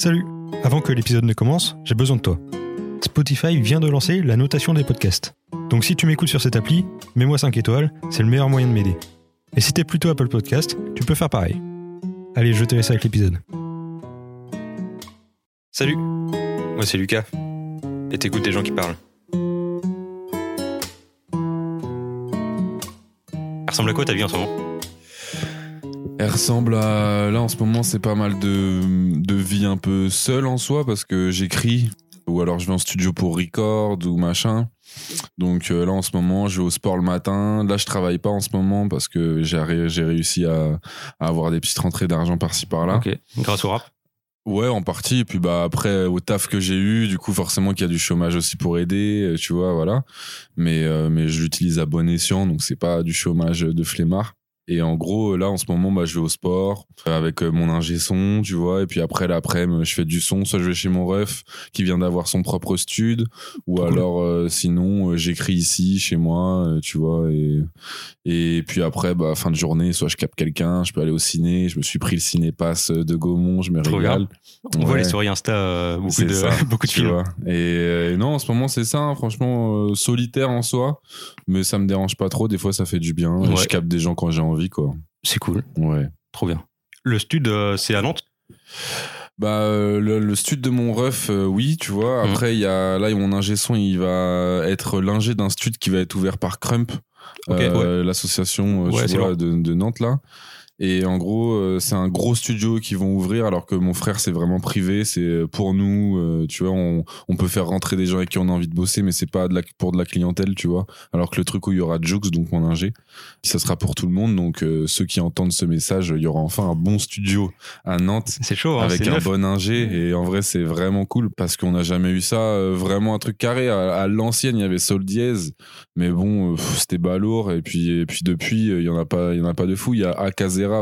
Salut Avant que l'épisode ne commence, j'ai besoin de toi. Spotify vient de lancer la notation des podcasts. Donc si tu m'écoutes sur cette appli, mets-moi 5 étoiles, c'est le meilleur moyen de m'aider. Et si t'es plutôt Apple Podcast, tu peux faire pareil. Allez, je te laisse avec l'épisode. Salut Moi c'est Lucas. Et t'écoutes des gens qui parlent. Elle ressemble à quoi ta vie en ce moment? Elle ressemble à. Là, en ce moment, c'est pas mal de, de vie un peu seule en soi parce que j'écris ou alors je vais en studio pour record ou machin. Donc euh, là, en ce moment, je vais au sport le matin. Là, je travaille pas en ce moment parce que j'ai ré- j'ai réussi à, à avoir des petites rentrées d'argent par-ci par-là. Ok, grâce au rap? Ouais, en partie. Et puis bah après, au taf que j'ai eu, du coup, forcément qu'il y a du chômage aussi pour aider, euh, tu vois, voilà. Mais, euh, mais je l'utilise à bon escient, donc c'est pas du chômage de flemmard. Et en gros, là, en ce moment, bah, je vais au sport euh, avec euh, mon ingé son, tu vois. Et puis après, l'après-midi, je fais du son. Soit je vais chez mon ref qui vient d'avoir son propre stud. Ou Cool. alors, euh, sinon, euh, j'écris ici, chez moi, euh, tu vois. Et, et puis après, bah, fin de journée, soit je capte quelqu'un, je peux aller au ciné. Je me suis pris le ciné-pass de Gaumont, je me régale. On voit les stories Insta, beaucoup, de, ça, beaucoup de films. Et non, en ce moment, c'est ça, hein, franchement, solitaire en soi, mais ça me dérange pas trop. Des fois, ça fait du bien. Ouais. Je capte des gens quand j'ai envie, quoi. C'est cool, Ouais. trop bien. Le stud, euh, c'est à Nantes? Bah, euh, le, le stud de mon ref, euh, oui, tu vois. Mhm. Après, il y a là, mon ingé son, il va être l'ingé d'un stud qui va être ouvert par Crump, euh, l'association euh, Ouais, de, de Nantes, là. Et en gros, euh, c'est un gros studio qu'ils vont ouvrir, alors que mon frère, c'est vraiment privé. C'est euh, pour nous, euh, tu vois, on, on peut faire rentrer des gens avec qui on a envie de bosser, mais c'est pas de la, pour de la clientèle, tu vois. Alors que le truc où il y aura Jux, donc mon ingé, ça sera pour tout le monde. Donc ceux qui entendent ce message, il y aura enfin un bon studio à Nantes C'est chaud, hein, avec un neuf. bon ingé et en vrai c'est vraiment cool parce qu'on n'a jamais eu ça vraiment un truc carré à, à l'ancienne il y avait Sol Diez mais bon c'était balourd et puis et puis depuis il y en a pas il y en a pas de fou il y a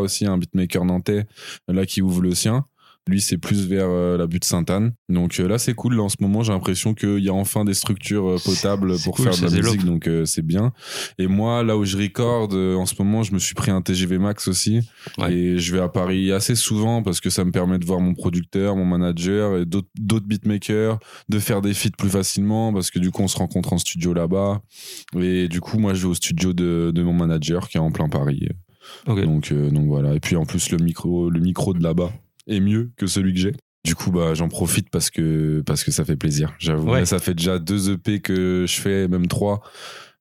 Aussi un beatmaker nantais là qui ouvre le sien lui c'est plus vers euh, la butte Sainte-Anne donc euh, là c'est cool là en ce moment j'ai l'impression qu'il y a enfin des structures euh, potables pour cool, faire de la développe. musique donc euh, c'est bien et moi là où je recorde euh, en ce moment je me suis pris un TGV Max aussi Ouais. et je vais à Paris assez souvent parce que ça me permet de voir mon producteur, mon manager et d'autres d'autres beatmakers, de faire des feats plus facilement parce que du coup on se rencontre en studio là-bas. Et du coup moi je vais au studio de, de mon manager qui est en plein Paris. Donc, euh, donc voilà. Et puis en plus le micro, le micro de là-bas est mieux que celui que j'ai. Du coup, bah, j'en profite parce que, parce que ça fait plaisir. J'avoue. Ouais. Ça fait déjà deux EP que je fais, même trois.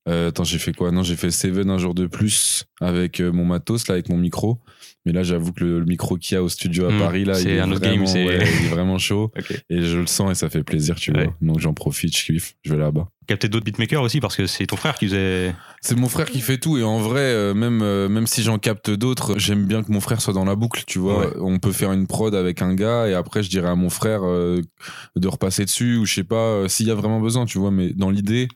Euh, attends, j'ai fait quoi? Non, j'ai fait Seven un jour de plus avec euh, mon matos, là, avec mon micro. Mais là, j'avoue que le, le micro qu'il y a au studio à Hmm, Paris, là, il c'est est, un autre game, vraiment, c'est- ouais, il est vraiment chaud. Et je le sens et ça fait plaisir, tu Ouais. vois. Donc j'en profite, je kiffe, je vais là-bas. Capter d'autres beatmakers aussi parce que c'est ton frère qui faisait. C'est mon frère qui fait tout et en vrai, euh, même euh, même si j'en capte d'autres, j'aime bien que mon frère soit dans la boucle, tu vois. Ouais. On peut faire une prod avec un gars et après je dirais à mon frère euh, de repasser dessus ou je sais pas s'il y a vraiment besoin, tu vois. Mais dans l'idée,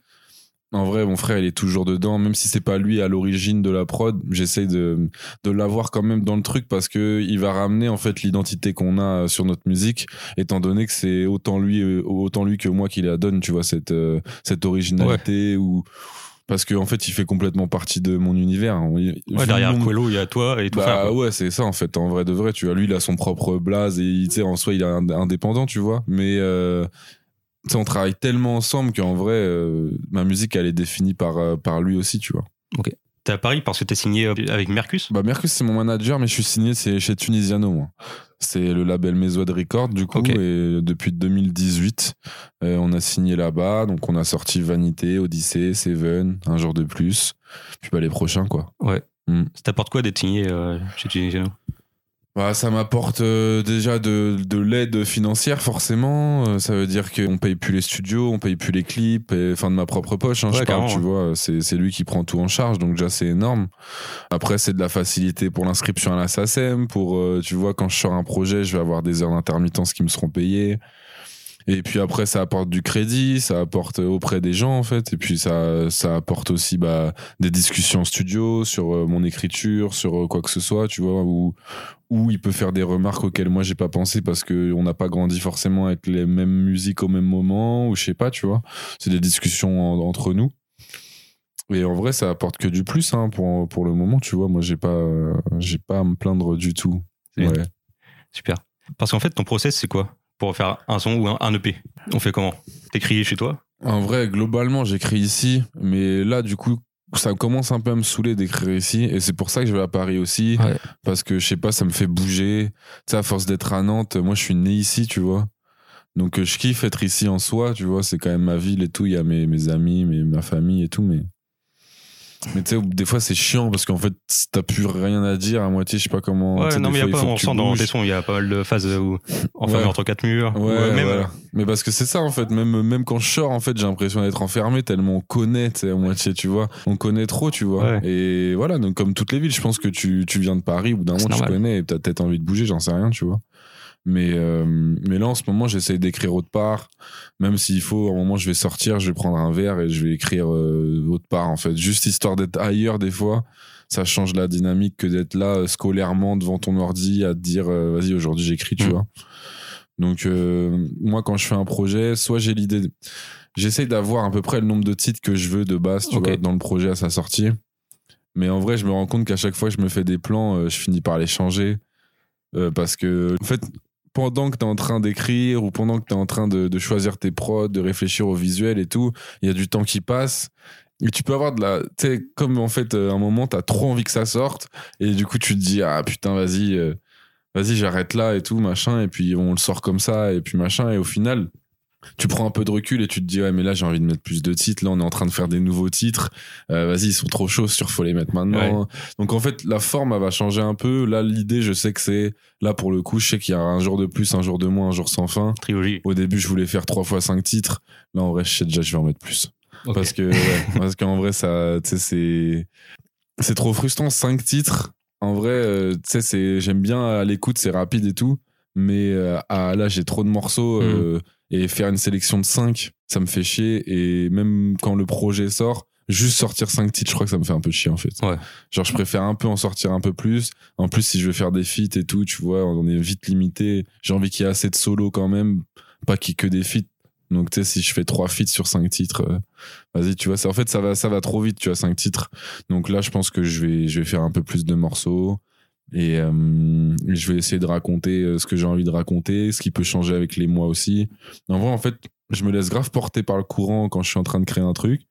en vrai, mon frère il est toujours dedans, même si c'est pas lui à l'origine de la prod. J'essaye de de l'avoir quand même dans le truc parce que il va ramener en fait l'identité qu'on a sur notre musique, étant donné que c'est autant lui euh, autant lui que moi qui la donne, tu vois cette euh, cette originalité ou parce qu'en en fait il fait complètement partie de mon univers Ouais, derrière nombre- Quello, il y a toi et frère. bah ouais c'est ça en fait en vrai de vrai tu vois lui il a son propre blaze et tu sais en soi il est ind- indépendant tu vois mais euh, on travaille tellement ensemble qu'en vrai euh, ma musique elle est définie par euh, par lui aussi tu vois. T'es à Paris parce que t'es signé euh, avec Mercus? Bah Mercus c'est mon manager mais je suis signé chez Tunisiano moi. C'est le label Mesoad Record du coup Ok. et depuis 2018 euh, on a signé là-bas. Donc on a sorti Vanité Odyssée Seven un jour de plus puis bah les prochains quoi. Ouais. Hmm. Ça t'apporte quoi d'être signé euh, chez Tunisiano? Bah, ça m'apporte euh, déjà de, de l'aide financière forcément. Euh, ça veut dire qu'on paye plus les studios, on paye plus les clips, et, enfin de ma propre poche. Hein, Ouais, je parle, tu vois. C'est c'est lui qui prend tout en charge, donc déjà c'est énorme. Après c'est de la facilité pour l'inscription à la SACEM, pour euh, tu vois quand je sors un projet, je vais avoir des heures d'intermittence qui me seront payées. Et puis après, ça apporte du crédit, ça apporte auprès des gens en fait. Et puis ça, ça apporte aussi bah, des discussions en studio sur euh, mon écriture, sur euh, quoi que ce soit, tu vois, où, où il peut faire des remarques auxquelles moi j'ai pas pensé parce que on n'a pas grandi forcément avec les mêmes musiques au même moment, ou je sais pas, tu vois. C'est des discussions en- entre nous. Et en vrai, ça apporte que du plus hein, pour, pour le moment, tu vois. Moi, j'ai pas, euh, j'ai pas à me plaindre du tout. Ouais. Super. Parce qu'en fait, ton process, c'est quoi? Pour faire un son ou un, un EP On fait comment? T'écris chez toi? En vrai, globalement, j'écris ici, mais là, du coup, ça commence un peu à me saouler d'écrire ici, et c'est pour ça que je vais à Paris aussi, Ouais. parce que je sais pas, ça me fait bouger. Tu sais, à force d'être à Nantes, moi, je suis né ici, tu vois. Donc, euh, je kiffe être ici en soi, tu vois, c'est quand même ma ville et tout. Il y a mes, mes amis, mes, ma famille et tout, mais. Mais tu sais, des fois, c'est chiant parce qu'en fait, t'as plus rien à dire à moitié, je sais pas comment. Ouais, non, mais y a pas, on sent dans tes sons, il y a pas mal de phases où, enfermé Ouais. entre quatre murs. Ouais, ou, euh, même, voilà. Mais parce que c'est ça en fait, même, même quand je sors, en fait, j'ai l'impression d'être enfermé tellement on connaît, tu sais, à moitié, tu vois. On connaît trop, tu vois. Ouais. Et voilà, donc comme toutes les villes, je pense que tu, tu viens de Paris, au bout d'un moment, tu normal. connais et t'as peut-être envie de bouger, j'en sais rien, tu vois. Mais, euh, mais là, en ce moment, j'essaye d'écrire autre part. Même s'il faut, à un moment, je vais sortir, je vais prendre un verre et je vais écrire euh, autre part, en fait. Juste histoire d'être ailleurs, des fois. Ça change la dynamique que d'être là, euh, scolairement, devant ton ordi, à te dire, vas-y, aujourd'hui, j'écris, tu Mm. vois. Donc, moi, quand je fais un projet, soit j'ai l'idée. J'essaye d'avoir à peu près le nombre de titres que je veux de base, tu vois, dans le projet à sa sortie. Mais en vrai, je me rends compte qu'à chaque fois que je me fais des plans, je finis par les changer. Euh, parce que, en fait, pendant que tu es en train d'écrire ou pendant que tu es en train de, choisir tes prods, de réfléchir au visuel et tout, il y a du temps qui passe. Et tu peux avoir de la. Tu sais, comme en fait, euh, à un moment, tu as trop envie que ça sorte. Et du coup, tu te dis, ah putain, vas-y, euh, vas-y, j'arrête là et tout, machin. Et puis, on le sort comme ça, et puis machin. Et au final, tu prends un peu de recul et tu te dis, ouais, mais là, j'ai envie de mettre plus de titres. Là, on est en train de faire des nouveaux titres. Euh, vas-y, ils sont trop chauds sur, faut les mettre maintenant. Donc, en fait, la forme, elle va changer un peu. Là, l'idée, je sais que c'est. Là, pour le coup, je sais qu'il y a un jour de plus, un jour de moins, un jour sans fin. Trilogie. Au début, je voulais faire trois fois cinq titres. Là, en vrai, je sais déjà, je vais en mettre plus. Parce que, ouais, parce qu'en vrai, ça, c'est, c'est trop frustrant. Cinq titres. En vrai, euh, tu sais, c'est, j'aime bien à l'écoute, c'est rapide et tout. Mais euh, à, là, j'ai trop de morceaux euh, et faire une sélection de cinq, ça me fait chier. Et même quand le projet sort, juste sortir cinq titres, je crois que ça me fait un peu chier en fait. Ouais. Genre, je préfère un peu en sortir un peu plus. En plus, si je veux faire des feats et tout, tu vois, on est vite limité. J'ai envie qu'il y ait assez de solos quand même, pas qu'il y ait que des feats. Donc, tu sais, si je fais trois feats sur cinq titres, euh, vas-y, tu vois, en fait, ça va, ça va trop vite, tu vois, cinq titres. Donc là, je pense que je vais, je vais faire un peu plus de morceaux. Et euh, je vais essayer de raconter euh, ce que j'ai envie de raconter, ce qui peut changer avec les mois aussi. En vrai, en fait, je me laisse grave porter par le courant quand je suis en train de créer un truc,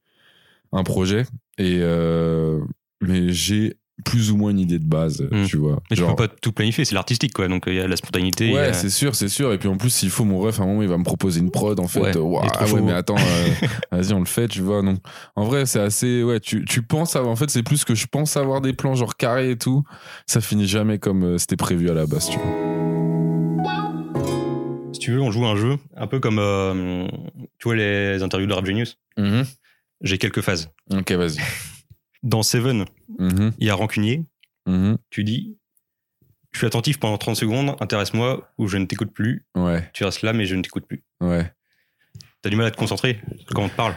un projet. Et euh, mais j'ai plus ou moins une idée de base, Mm. tu vois. Mais Genre- tu peux pas tout planifier, c'est l'artistique, quoi. Donc il y a la spontanéité. Ouais, a- c'est sûr, c'est sûr. Et puis en plus, s'il faut mon ref, à un moment, il va me proposer une prod, en fait. Ouais, Euh, trop ah ouais, mais attends, euh, vas-y, on le fait, tu vois. Donc, en vrai, c'est assez. Ouais, tu, tu penses avoir. En fait, c'est plus que je pense avoir des plans genre carrés et tout. Ça finit jamais comme euh, c'était prévu à la base, tu vois. Si tu veux, on joue un jeu, un peu comme, euh, tu vois, les interviews de Rap Genius. J'ai quelques phases. Ok, vas-y. Dans Seven, Mhm, il y a Rancunier. mhm. Tu dis, je suis attentif pendant 30 secondes, intéresse-moi ou je ne t'écoute plus. Ouais, Tu restes là, mais je ne t'écoute plus. ouais. T'as du mal à te concentrer quand on te parle.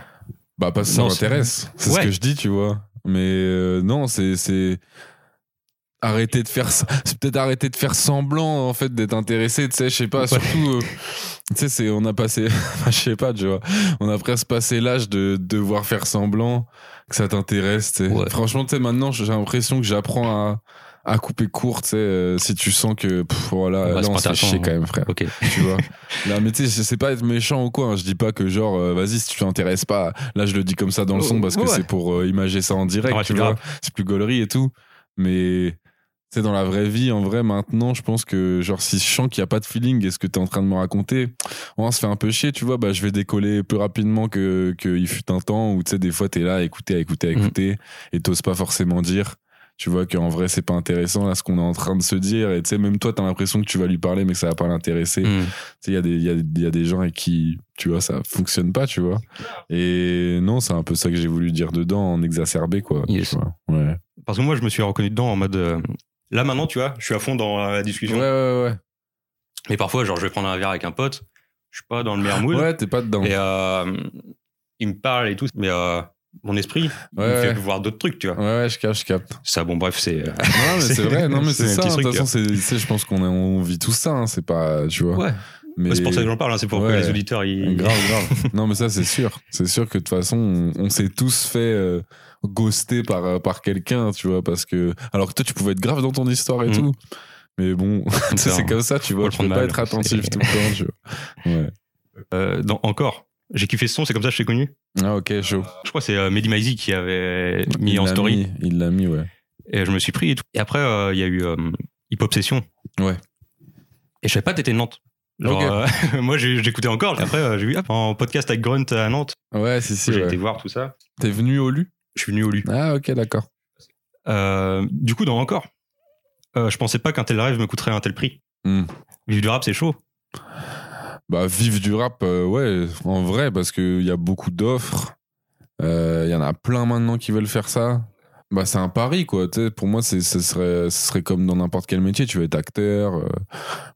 Bah, parce que ça c'est- m'intéresse. C'est ce que je dis, tu vois. Mais euh, non, c'est. Arrêter de faire. C'est peut-être arrêter de faire semblant, en fait, d'être intéressé, tu sais, je sais pas, Ouais. surtout. euh, tu sais, c'est, on a passé. je sais pas, tu vois. On a presque passé l'âge de devoir faire semblant que ça t'intéresse, tu sais. Ouais. Franchement, tu sais, maintenant, j'ai l'impression que j'apprends à, à couper court, tu sais, euh, si tu sens que, pff, voilà, Ouais, là, on se fait chier hein. quand même, frère Ok. tu vois. Là, mais tu sais, c'est pas être méchant ou quoi. hein. Je dis pas que genre, euh, vas-y, si tu t'intéresses pas. Là, je le dis comme ça dans le Oh, son parce que ouais. c'est pour euh, imager ça en direct, Ouais, tu vois. C'est plus gaulerie et tout. Mais sais, dans la vraie vie, en vrai, maintenant, je pense que genre, si je sens qu'il y a pas de feeling et ce que t'es en train de me raconter, on se fait un peu chier, tu vois. Bah, je vais décoller plus rapidement que qu'il fut un temps où tu sais, des fois, t'es là à écouter, à écouter, à Mhm. écouter et t'oses pas forcément dire. Tu vois qu'en vrai, c'est pas intéressant là ce qu'on est en train de se dire. Et tu sais, même toi, t'as l'impression que tu vas lui parler, mais que ça va pas l'intéresser. Hmm. Tu sais, il y, a des- il y, a, il y a des gens avec qui, tu vois, ça fonctionne pas, tu vois. Et non, c'est un peu ça que j'ai voulu dire dedans, en exacerbé, quoi. Yes. tu vois. Ouais. Parce que moi, je me suis reconnu dedans en mode. euh, là, maintenant, tu vois, je suis à fond dans la discussion. Ouais, ouais, ouais. Mais parfois, genre, je vais prendre un verre avec un pote, je suis pas dans le meilleur mood. Ouais, t'es pas dedans. Et euh, il me parle et tout, mais euh, mon esprit Ouais, il me fait ouais. voir d'autres trucs, tu vois. Ouais, ouais, je capte, je capte. Ça, bon, bref, c'est. euh, Non, mais c'est vrai, non, mais c'est ça. De toute façon, c'est, je pense qu'on on vit tout ça, hein, c'est pas, tu vois. Ouais. Mais C'est pour ça que j'en parle, hein, c'est pour que les auditeurs. Ils... Grave, grave. non, mais ça, c'est sûr. C'est sûr que de toute façon, on, on s'est tous fait euh, ghoster par, euh, par quelqu'un, tu vois, parce que. Alors que toi, tu pouvais être grave dans ton histoire et Mm. tout. Mais bon, c'est comme ça, tu vois. Tu peux pas mal, être attentif c'est- tout le temps, tu vois. Ouais. Euh, dans Encore, j'ai kiffé ce son, c'est comme ça que je t'ai connu. Ah, ok, chaud. Je crois que c'est euh, Mehdi Maizi qui avait mis Il en story. mis, il l'a mis, ouais. Et je me suis pris et tout. Et après, euh, il y a eu Hip Obsession. Ouais. Et je savais pas, t'étais de Nantes. Genre, Ok. euh, moi, j'écoutais encore. Et après, j'ai vu hop, en podcast avec Grunt à Nantes. Ouais, si, si. j'ai ouais. été voir tout ça. T'es venu au LU? Je suis venu au LU. Ah, ok, d'accord. Euh, du coup, dans Encore, euh, je pensais pas qu'un tel rêve me coûterait un tel prix. Hmm. Vivre du rap, c'est chaud. Bah, vive du rap, euh, ouais, en vrai, parce qu'il y a beaucoup d'offres. Euh, Il y en a plein maintenant qui veulent faire ça. Bah, c'est un pari, quoi. pour moi, ce, serait, comme dans n'importe quel métier. Tu veux être acteur, euh,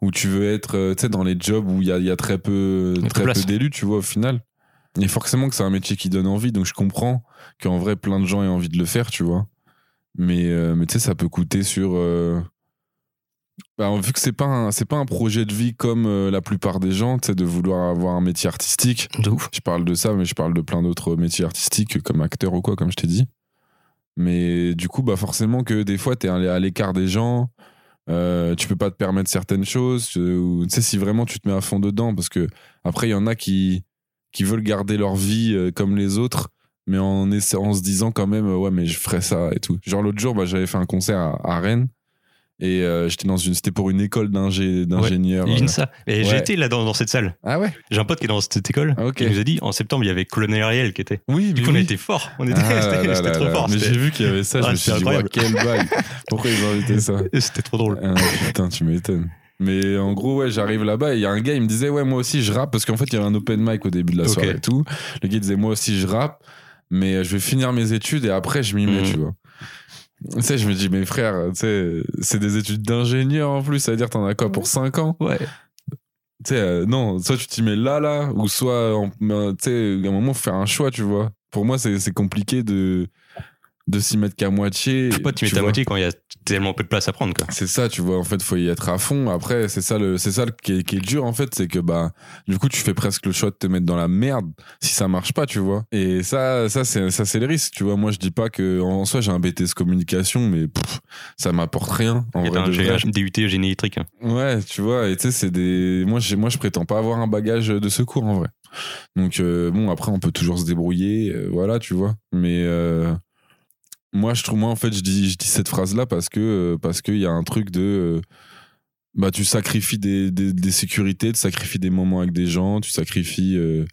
ou tu veux être dans les jobs où il y a, y a très peu, très peu d'élus, tu vois, au final. Et forcément que c'est un métier qui donne envie, donc je comprends qu'en vrai, plein de gens aient envie de le faire, tu vois. Mais, euh, mais tu sais, ça peut coûter sur. euh, bah, vu que c'est pas un, c'est pas un projet de vie comme euh, la plupart des gens, tu sais, de vouloir avoir un métier artistique. De ouf. Je parle de ça, mais je parle de plein d'autres métiers artistiques comme acteur ou quoi, comme je t'ai dit. Mais du coup, bah forcément que des fois, t'es à l'écart des gens. euh, tu peux pas te permettre certaines choses. Tu sais, si vraiment tu te mets à fond dedans, parce que après, il y en a qui, qui veulent garder leur vie euh, comme les autres, mais en, se disant quand même, euh, ouais, mais je ferais ça et tout. Genre l'autre jour, bah, j'avais fait un concert à, à Rennes. Et euh, j'étais dans une, c'était pour une école d'ingé- d'ingénieurs. Et Ouais. été là dans, dans cette salle. Ah ouais? J'ai un pote qui est dans cette école. Ah, ok. Il nous a dit en septembre, il y avait Colonel Ariel qui était. Oui, Du on été fort. On était, Ah c'était trop là. fort. Mais j'ai vu qu'il y avait ça, je Ah, me suis dit, ouais, incroyable. quel bail. Pourquoi ils ont invité ça? C'était trop drôle. Ah, Putain, tu m'étonnes. Mais en gros, ouais, j'arrive là-bas et il y a un gars, il me disait, ouais, moi aussi je rappe, parce qu'en fait, il y avait un open mic au début de la soirée et tout. Le gars disait, moi aussi je rappe, mais je vais finir mes études et après je m'y mets, Mhm. tu vois. Tu sais, je me dis, mais frère, tu sais, c'est des études d'ingénieur en plus, ça veut dire t'en as quoi pour 5 ans? Ouais. Tu sais, euh, non, soit tu t'y mets là, là, ou soit, en- euh, tu sais, à un moment, faut faire un choix, tu vois. Pour moi, c'est c'est compliqué de, de s'y mettre qu'à moitié. Faut pas tu mettre à moitié quand il y a tellement peu de place à prendre. Quoi. C'est ça, tu vois. En fait, faut y être à fond. Après, c'est ça le, c'est ça le- qui est, qui est dur en fait, c'est que bah, du coup, tu fais presque le choix de te mettre dans la merde si ça marche pas, tu vois. Et ça, ça c'est, ça c'est le risque, tu vois. Moi, je dis pas que en soi j'ai un BTS communication, mais pff, ça m'apporte rien. En y vrai, un vrai. DUT génie électrique. hein. Ouais, tu vois. Et tu sais, c'est des, moi, j'ai, moi, je prétends pas avoir un bagage de secours en vrai. Donc euh, bon, après, on peut toujours se débrouiller, euh, voilà, tu vois. Mais euh, moi, je trouve, moi, en fait, je dis, je dis cette phrase-là parce que euh, parce qu'il y a un truc de, euh, bah, tu sacrifies des, des, des sécurités, tu sacrifies des moments avec des gens, tu sacrifies euh,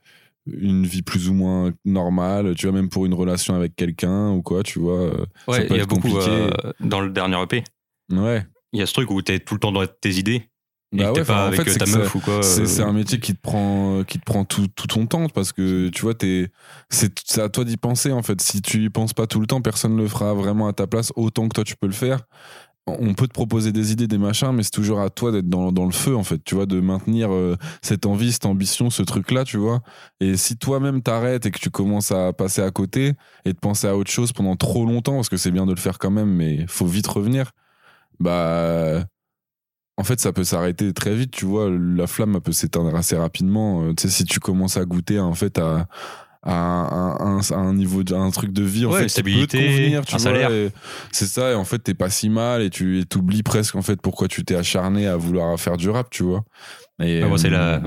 une vie plus ou moins normale, tu vois, même pour une relation avec quelqu'un ou quoi, tu vois. Ouais, il y a beaucoup euh, dans le dernier EP. ouais. Il y a ce truc où t'es tout le temps dans tes idées. Bah ouais, pas en fait, c'est ta que meuf ou quoi. C'est c'est un métier qui te prend, qui te prend tout, tout ton temps parce que tu vois, t'es- c'est c'est à toi d'y penser en fait. Si tu y penses pas tout le temps, personne ne le fera vraiment à ta place autant que toi tu peux le faire. On peut te proposer des idées, des machins, mais c'est toujours à toi d'être dans, dans le feu en fait, tu vois, de maintenir euh, cette envie, cette ambition, ce truc-là, tu vois. Et si toi-même t'arrêtes et que tu commences à passer à côté et de penser à autre chose pendant trop longtemps, parce que c'est bien de le faire quand même, mais faut vite revenir, bah en fait, ça peut s'arrêter très vite, tu vois. La flamme peut s'éteindre assez rapidement. Euh, tu sais, si tu commences à goûter en fait à, à, un- un, à un niveau, un truc de vie en Ouais, fait, qui peut te stabilité, convenir, tu un vois. salaire. C'est ça. Et en fait, t'es pas si mal et tu t'oublies presque en fait pourquoi tu t'es acharné à vouloir faire du rap, tu vois. Et, Ah, bon, c'est euh, la...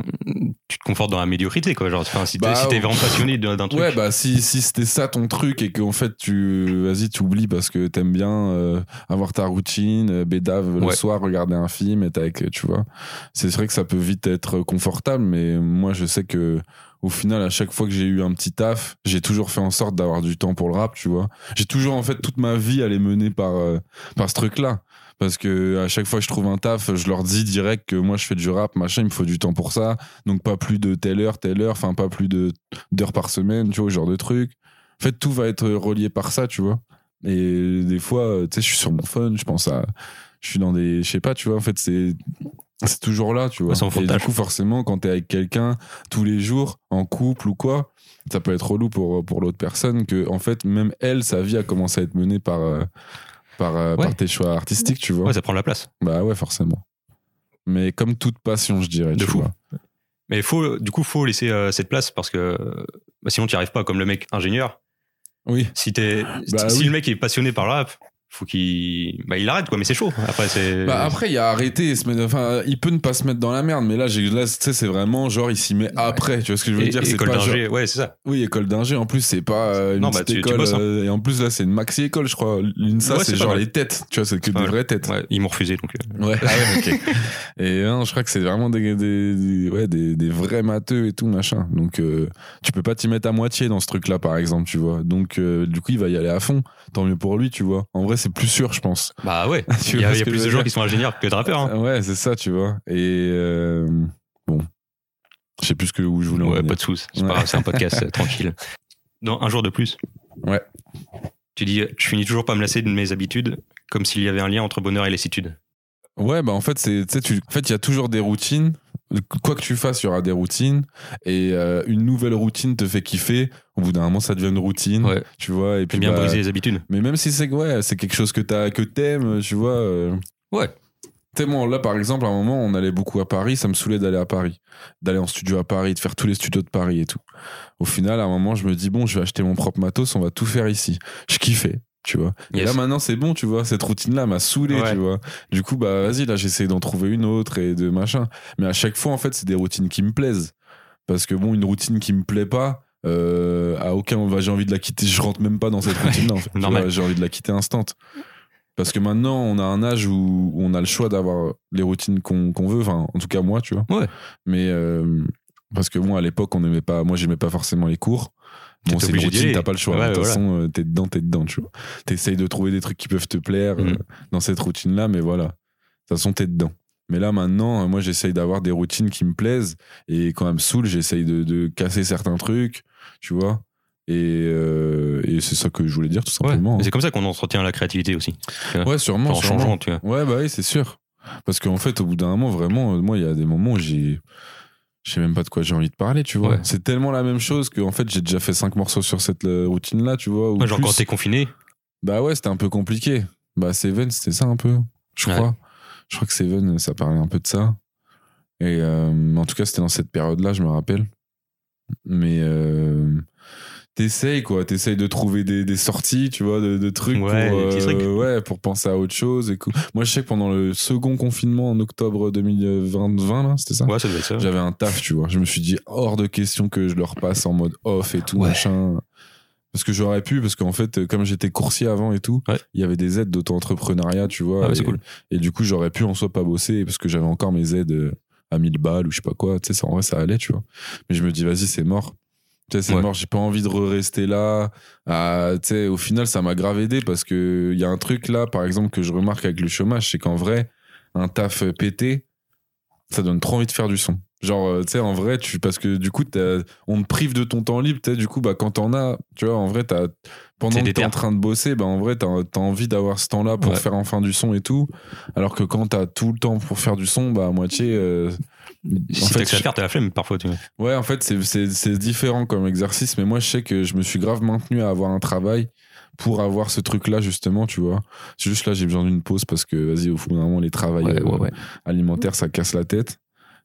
Tu te confortes dans la médiocrité, quoi. Genre, enfin, si t'es Bah, si vraiment passionné d'un truc. Ouais, bah si, si c'était ça ton truc et qu'en fait tu vas-y tu oublies parce que t'aimes bien euh, avoir ta routine, euh, bédave le Ouais. soir, regarder un film, être avec, tu vois. C'est vrai que ça peut vite être confortable, mais moi je sais que au final à chaque fois que j'ai eu un petit taf, j'ai toujours fait en sorte d'avoir du temps pour le rap, tu vois. J'ai toujours en fait toute ma vie elle est menée par euh, par ce truc-là. Parce que à chaque fois que je trouve un taf, je leur dis direct que moi je fais du rap, machin, il me faut du temps pour ça. Donc pas plus de telle heure, telle heure, enfin pas plus de d'heures par semaine, tu vois, ce genre de truc. En fait, tout va être relié par ça, tu vois. Et des fois, euh, tu sais, je suis sur mon phone, je pense à. Je suis dans des. Je sais pas, tu vois, en fait, c'est. C'est toujours là, tu vois. Ouais, Et du coup, forcément, quand t'es avec quelqu'un tous les jours, en couple ou quoi, ça peut être relou pour, pour l'autre personne que, en fait, même elle, sa vie a commencé à être menée par, euh, par, euh, Ouais. par tes choix artistiques, tu vois. Ouais, ça prend de la place. Bah ouais, forcément. Mais comme toute passion, je dirais. De tu fou. vois. Mais faut, du coup, faut laisser euh, cette place parce que bah, sinon, tu n'y arrives pas. Comme le mec ingénieur. Oui. Si, t'es- Bah si oui. le mec est passionné par le rap, faut qu'il bah il arrête quoi mais c'est chaud après c'est Bah après, il a arrêté. il se met- Enfin, il peut ne pas se mettre dans la merde, mais là, j'ai- là, tu sais, c'est vraiment genre, il s'y met après. Tu vois ce que je veux Et- dire C'est école pas genre- d'ingé ouais c'est ça Oui, école d'ingé. En plus, c'est pas euh, une Non, bah, petite tu- tu école. bosses, hein. euh, et en plus, là, c'est une maxi école, je crois. L'INSA, Ouais, c'est genre mal. les têtes. Tu vois, c'est que des vraies têtes. ouais ils m'ont refusé donc euh, Ouais, ah ouais, ok. Et non, je crois que c'est vraiment des, des, des- ouais, des, des vrais matheux et tout, machin. Donc, euh, tu peux pas t'y mettre à moitié dans ce truc-là, par exemple, tu vois. Donc, euh, du coup, il va y aller à fond. Tant mieux pour lui, tu vois. En vrai, c'est plus sûr, je pense. bah ouais il y a, y a plus de gens qui sont ingénieurs que de rappeurs hein. Ouais, c'est ça, tu vois. Et euh, bon, je sais plus que, où je voulais en ouais venir. pas de sous c'est Ouais. pas grave c'est un podcast euh, tranquille dans un jour de plus Ouais. tu dis je finis toujours pas à me lasser de mes habitudes comme s'il y avait un lien entre bonheur et lassitude Ouais, bah en fait, c'est, tu- en fait, il y a toujours des routines. Quoi que tu fasses, il y aura des routines. Et euh, une nouvelle routine te fait kiffer. Au bout d'un moment, ça devient une routine. ouais Tu vois. Et puis, bien bah, briser les habitudes Mais même si c'est ouais, c'est quelque chose que t'as, que t'aimes, tu vois. euh, ouais Tellement là, par exemple, à un moment, on allait beaucoup à Paris, ça me saoulait d'aller à Paris, d'aller en studio à Paris, de faire tous les studios de Paris et tout. Au final, à un moment, je me dis, bon, je vais acheter mon propre matos, on va tout faire ici. Je kiffais, tu vois. Et là, maintenant, c'est bon, tu vois, cette routine-là m'a saoulé, Ouais. tu vois. Du coup, bah, vas-y, là, j'essaie d'en trouver une autre et de machin. Mais à chaque fois, en fait, c'est des routines qui me plaisent. Parce que bon, une routine qui me plaît pas, euh, à aucun, bah, j'ai envie de la quitter, je rentre même pas dans cette en fait. Normal. vois, J'ai envie de la quitter instant. Parce que maintenant, on a un âge où on a le choix d'avoir les routines qu'on veut. Enfin, en tout cas, moi, tu vois. Ouais. Mais euh, parce que bon, à l'époque, on aimait pas. Moi, j'aimais pas forcément les cours. Bon, c'est une routine, t'as pas le choix. Ouais, de toute voilà. façon, euh, t'es dedans, t'es dedans, tu vois. T'essayes de trouver des trucs qui peuvent te plaire euh, Mhm. dans cette routine-là, mais voilà. De toute façon, t'es dedans. Mais là, maintenant, euh, moi, j'essaye d'avoir des routines qui me plaisent. Et quand elles me saoulent, j'essaye de, de casser certains trucs, tu vois. Et, euh, et c'est ça que je voulais dire, tout simplement. mais c'est comme ça qu'on entretient la créativité aussi. Ouais, sûrement. en sûrement. changeant, tu vois. Ouais, bah oui, c'est sûr. Parce qu'en fait, au bout d'un moment, vraiment, moi, il y a des moments où j'ai. Je sais même pas de quoi j'ai envie de parler, tu vois. Ouais. C'est tellement la même chose qu'en fait, j'ai déjà fait cinq morceaux sur cette euh, routine-là, tu vois. ou Ouais, genre plus. quand t'es confiné, Bah ouais, c'était un peu compliqué. Bah, Seven, c'était ça un peu, je Ouais. crois. Je crois que Seven, ça parlait un peu de ça. Et euh, en tout cas, c'était dans cette période-là, je me rappelle. Mais euh, t'essayes, quoi. T'essayes de trouver des, des sorties, tu vois, de, de trucs Ouais, pour, euh, trucs. ouais, pour penser à autre chose. Et Moi, je sais que pendant le second confinement en octobre 2020, là, c'était ça? Ouais, ça ça. j'avais un taf, tu vois. Je me suis dit, hors de question que je le repasse en mode off et tout, machin. Parce que j'aurais pu, parce qu'en fait, comme j'étais coursier avant et tout, il y avait des aides d'auto-entrepreneuriat, tu vois. Ah ouais, et, c'est cool. et du coup, j'aurais pu en soi pas bosser parce que j'avais encore mes aides euh, à 1000 balles ou je sais pas quoi. Tu sais, ça, en vrai, ça allait, tu vois. Mais je me dis, vas-y, c'est mort. C'est Ouais. mort, j'ai pas envie de rester là. Ah, tu sais, au final, ça m'a grave aidé parce que il y a un truc là, par exemple, que je remarque avec le chômage, c'est qu'en vrai, un taf pété, ça donne trop envie de faire du son. Genre, euh, tu sais, en vrai, tu, parce que du coup, on te prive de ton temps libre, tu sais, du coup, bah, quand t'en as, tu vois, en vrai, t'as, pendant que t'es en train de bosser, bah, en vrai, t'as, t'as envie d'avoir ce temps-là pour Ouais. faire enfin du son et tout. Alors que quand t'as tout le temps pour faire du son, bah, à moitié, euh, Si en t'as fait, que ça faire, t'as la flemme parfois, tu vois. Ouais, en fait, c'est- différent comme exercice, mais moi, je sais que je me suis grave maintenu à avoir un travail pour avoir ce truc-là, justement, tu vois. C'est juste là, j'ai besoin d'une pause parce que, vas-y, au bout d'un moment, les travails Ouais, euh, ouais, ouais. alimentaires, ça casse la tête.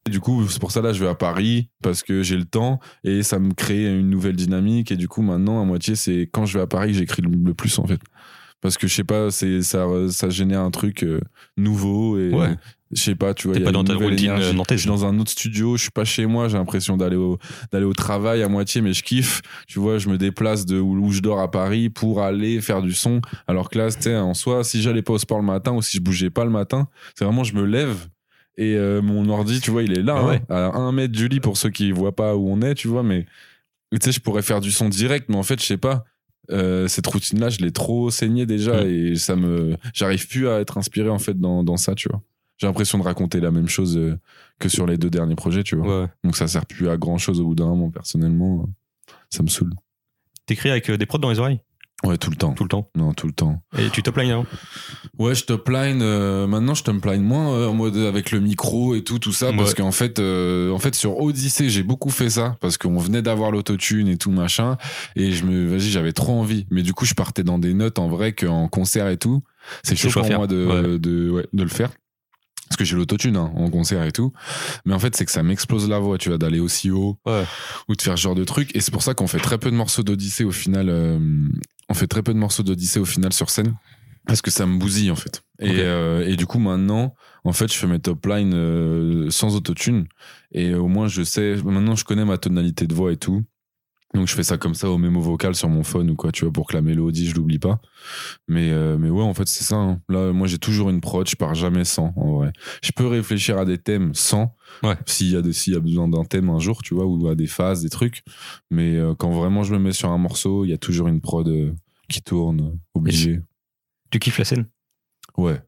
Et du coup, c'est pour ça, là, je vais à Paris parce que j'ai le temps et ça me crée une nouvelle dynamique. Et du coup, maintenant, à moitié, c'est quand je vais à Paris que j'écris le, plus, en fait. Parce que, je sais pas, c'est ça, ça génère un truc euh, nouveau et Ouais. Je sais pas, tu vois. T'es pas dans ta routine, euh. Je suis dans un autre studio, je suis pas chez moi, j'ai l'impression d'aller au, d'aller au travail à moitié, mais je kiffe. Tu vois, je me déplace de où, où je dors à Paris pour aller faire du son. Alors que là, sais, en soi, si j'allais pas au sport le matin ou si je bougeais pas le matin, c'est vraiment, je me lève et euh, mon ordi, tu vois, il est là, Ah ouais. hein, à un mètre du lit pour ceux qui voient pas où on est, tu vois, mais tu sais, je pourrais faire du son direct, mais en fait, je sais pas. euh, cette routine-là, je l'ai trop saignée déjà Mm. et ça me, j'arrive plus à être inspiré en fait dans, dans ça, tu vois. J'ai l'impression de raconter la même chose euh, que sur les deux derniers projets, tu vois. Ouais. Donc ça sert plus à grand chose au bout d'un moment, personnellement. euh, Ça me saoule. T'écris avec euh, des prods dans les oreilles? Ouais, tout le temps. tout le temps. Non, tout le temps. Et tu top line avant Ouais, je top line. euh, maintenant, je top line moins euh, en mode avec le micro et tout, tout ça, parce qu'en fait, euh, en fait, sur Odyssey, j'ai beaucoup fait ça parce qu'on venait d'avoir l'autotune et tout machin, et je me, vas-y, j'avais trop envie. Mais du coup, je partais dans des notes en vrai qu'en concert et tout, c'est chaud pour faire. moi de, Ouais. de, ouais, de le faire. Parce que j'ai l'autotune hein, en concert et tout. Mais en fait, c'est que ça m'explose la voix, tu vois, d'aller aussi haut Ouais. ou de faire ce genre de truc. Et c'est pour ça qu'on fait très peu de morceaux d'Odyssée au final. euh, on fait très peu de morceaux d'Odyssée au final sur scène. Parce que ça me bousille en fait. Et, euh, et du coup maintenant, en fait, je fais mes top lines euh, sans autotune. Et au moins je sais, maintenant je connais ma tonalité de voix et tout. Donc je fais ça comme ça au mémo vocal sur mon phone ou quoi, tu vois, pour que la mélodie, je l'oublie pas. Mais, euh, mais ouais, en fait, c'est ça. hein. Là, moi, j'ai toujours une prod, je pars jamais sans, en vrai. Je peux réfléchir à des thèmes sans, Ouais. s'il y, a des- s'il y a besoin d'un thème un jour, tu vois, ou à des phases, des trucs. Mais euh, quand vraiment je me mets sur un morceau, il y a toujours une prod euh, qui tourne, obligé. Tu kiffes la scène? Ouais.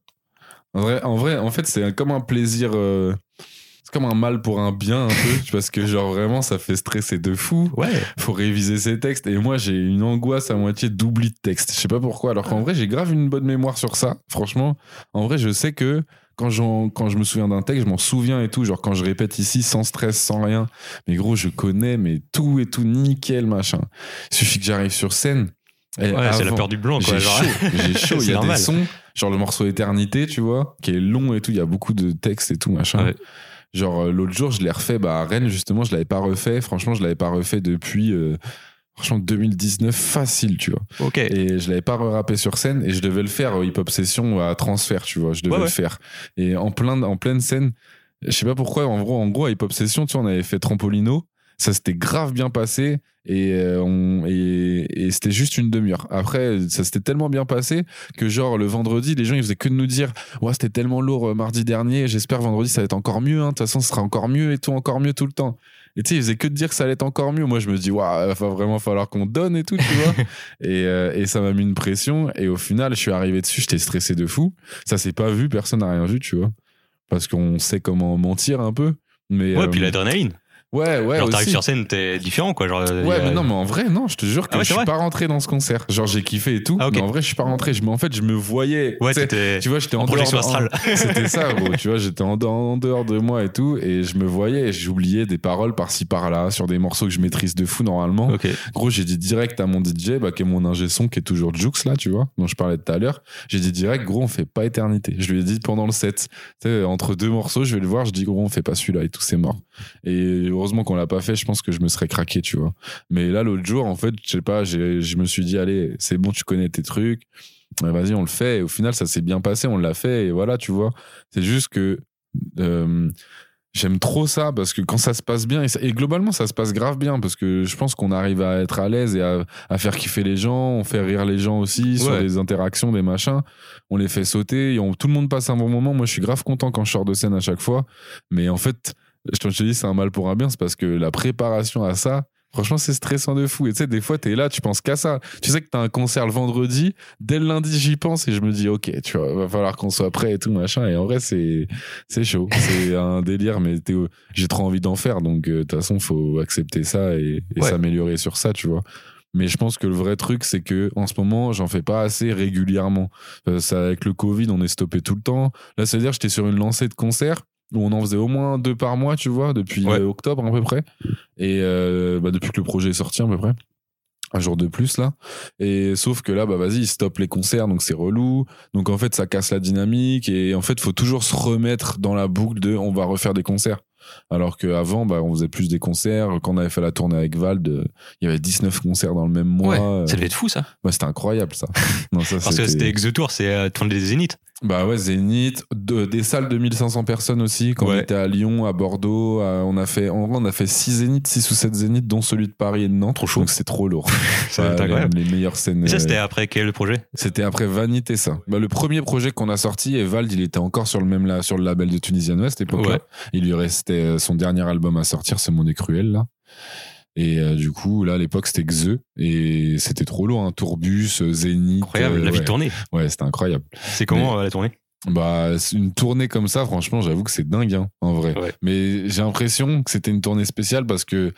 En vrai, en vrai, en fait, c'est comme un plaisir. C'est comme un mal pour un bien, un peu. parce que, genre, vraiment, ça fait stresser de fou. Ouais. Faut réviser ses textes. Et moi, j'ai une angoisse à moitié d'oubli de texte. Je sais pas pourquoi. Alors qu'en vrai, j'ai grave une bonne mémoire sur ça. Franchement, en vrai, je sais que. Quand, quand je me souviens d'un texte, je m'en souviens et tout. Genre, quand je répète ici, sans stress, sans rien. Mais gros, je connais, mais tout et tout, nickel, machin. Il suffit que j'arrive sur scène. Ouais, c'est la peur du blanc, quoi. j'ai genre. chaud, j'ai chaud. Il y a normal. des sons, genre le morceau Éternité, tu vois, qui est long et tout. Il y a beaucoup de textes et tout, machin. Ouais. Genre euh, l'autre jour, je l'ai refait bah, à Rennes, justement, je l'avais pas refait. Franchement, je l'avais pas refait depuis, euh, franchement, 2019, facile, tu vois. Ok. Et je l'avais pas rappé sur scène et je devais le faire au Hip Hop Session à transfert, tu vois. Je devais Ouais, le ouais. faire. Et en, plein, en pleine scène, je sais pas pourquoi, en gros, en gros, à Hip Hop Session, tu vois, on avait fait Trampolino. Ça s'était grave bien passé et, euh, on, et, et c'était juste une demi-heure. Après, ça s'était tellement bien passé que, genre, le vendredi, les gens, ils faisaient que de nous dire Ouais, c'était tellement lourd euh, mardi dernier, j'espère vendredi, ça va être encore mieux. hein. De toute façon, ce sera encore mieux et tout, encore mieux tout le temps. Et tu sais, ils faisaient que de dire que ça allait être encore mieux. Moi, je me dis, waouh, il va vraiment falloir qu'on donne et tout, tu vois. et, euh, et ça m'a mis une pression. Et au final, je suis arrivé dessus, j'étais stressé de fou. Ça s'est pas vu, personne n'a rien vu, tu vois. Parce qu'on sait comment mentir un peu. Mais, Ouais, euh, puis l'adrénaline. Ouais, ouais. genre, t'arrives sur scène, t'es différent, quoi. Genre, Ouais, a- mais non, mais en vrai, non, je te jure que Ah ouais, je suis pas rentré dans ce concert. Genre, j'ai kiffé et tout, Ah, mais en vrai, je suis pas rentré. Je, me- en fait, je me voyais. Ouais, tu vois, j'étais en, en dehors projection de- astrale. en- C'était ça, gros. Tu vois, j'étais en, dehors- en dehors de moi et tout, et je me voyais j'oubliais des paroles par-ci par-là sur des morceaux que je maîtrise de fou normalement. Gros, j'ai dit direct à mon DJ, bah, qui est mon ingé son, qui est toujours Jux là, tu vois, dont je parlais tout à l'heure. J'ai dit direct, gros, on fait pas éternité. Je lui ai dit pendant le set, tu sais, entre deux morceaux, je vais le voir, je dis, gros, on fait pas celui-là et tout, c'est mort. Et heureusement qu'on l'a pas fait, je pense que je me serais craqué, tu vois. Mais là, l'autre jour, en fait, je sais pas, je me suis dit, allez, c'est bon, tu connais tes trucs. Vas-y, on le fait. Et au final, ça s'est bien passé, on l'a fait. Et voilà, tu vois. C'est juste que euh, j'aime trop ça parce que quand ça se passe bien, et, ça- et globalement, ça se passe grave bien parce que je pense qu'on arrive à être à l'aise et à, à faire kiffer les gens, on fait rire les gens aussi sur des interactions, des machins. On les fait sauter et on- tout le monde passe un bon moment. Moi, je suis grave content quand je sors de scène à chaque fois. Mais en fait, je te dis, c'est un mal pour un bien, c'est parce que la préparation à ça, franchement, c'est stressant de fou. Et tu sais, des fois, t'es là, tu penses qu'à ça. Tu sais que t'as un concert le vendredi, dès le lundi, j'y pense et je me dis, ok, tu vois, va falloir qu'on soit prêt et tout, machin. Et en vrai, c'est, c'est chaud. C'est un délire, mais j'ai trop envie d'en faire. Donc, euh, de toute façon, faut accepter ça et, et Ouais. s'améliorer sur ça, tu vois. Mais je pense que le vrai truc, c'est que en ce moment, j'en fais pas assez régulièrement. Euh, ça, avec le Covid, on est stoppé tout le temps. Là, c'est-à-dire, j'étais sur une lancée de concerts où on en faisait au moins deux par mois, tu vois, depuis Ouais. euh, octobre à peu près. Et euh, bah, depuis que le projet est sorti à peu près. Un jour de plus là. Et sauf que là, bah vas-y, ils stoppent les concerts, donc c'est relou. Donc en fait, ça casse la dynamique. Et en fait, faut toujours se remettre dans la boucle de on va refaire des concerts. Alors qu'avant, bah, on faisait plus des concerts. Quand on avait fait la tournée avec Vald, euh, il y avait 19 concerts dans le même mois. Ouais, ça devait être fou, ça. ouais, c'était incroyable ça. Non, ça Parce que c'était Ex the Tour, c'est euh, tourner des zéniths. Bah ouais, Zénith, de- des salles de 1500 personnes aussi. Quand on était à Lyon, à Bordeaux, à- on a fait, en on a fait 6 Zéniths, 6 ou 7 Zéniths, dont celui de Paris et de Nantes. Trop chaud. Donc c'est trop lourd. Ça incroyable. les, les meilleures scènes. Et ça, euh, c'était après quel projet? c'était après Vanité, ça. Bah, le premier projet qu'on a sorti, et Vald, il était encore sur le même la- sur le label de Tunisian West à l'époque. Ouais. Il lui restait euh, son dernier album à sortir, Ce Monde est cruel, là. Et euh, du coup, là, à l'époque, c'était Xe. Et c'était trop lourd, hein. Tourbus, euh, Zénith. Incroyable, euh, la vie ouais. de tournée. Ouais, c'était incroyable. C'est comment la tournée? Bah, une tournée comme ça, franchement, j'avoue que c'est dingue, hein, en vrai. Ouais. Mais j'ai l'impression que c'était une tournée spéciale parce que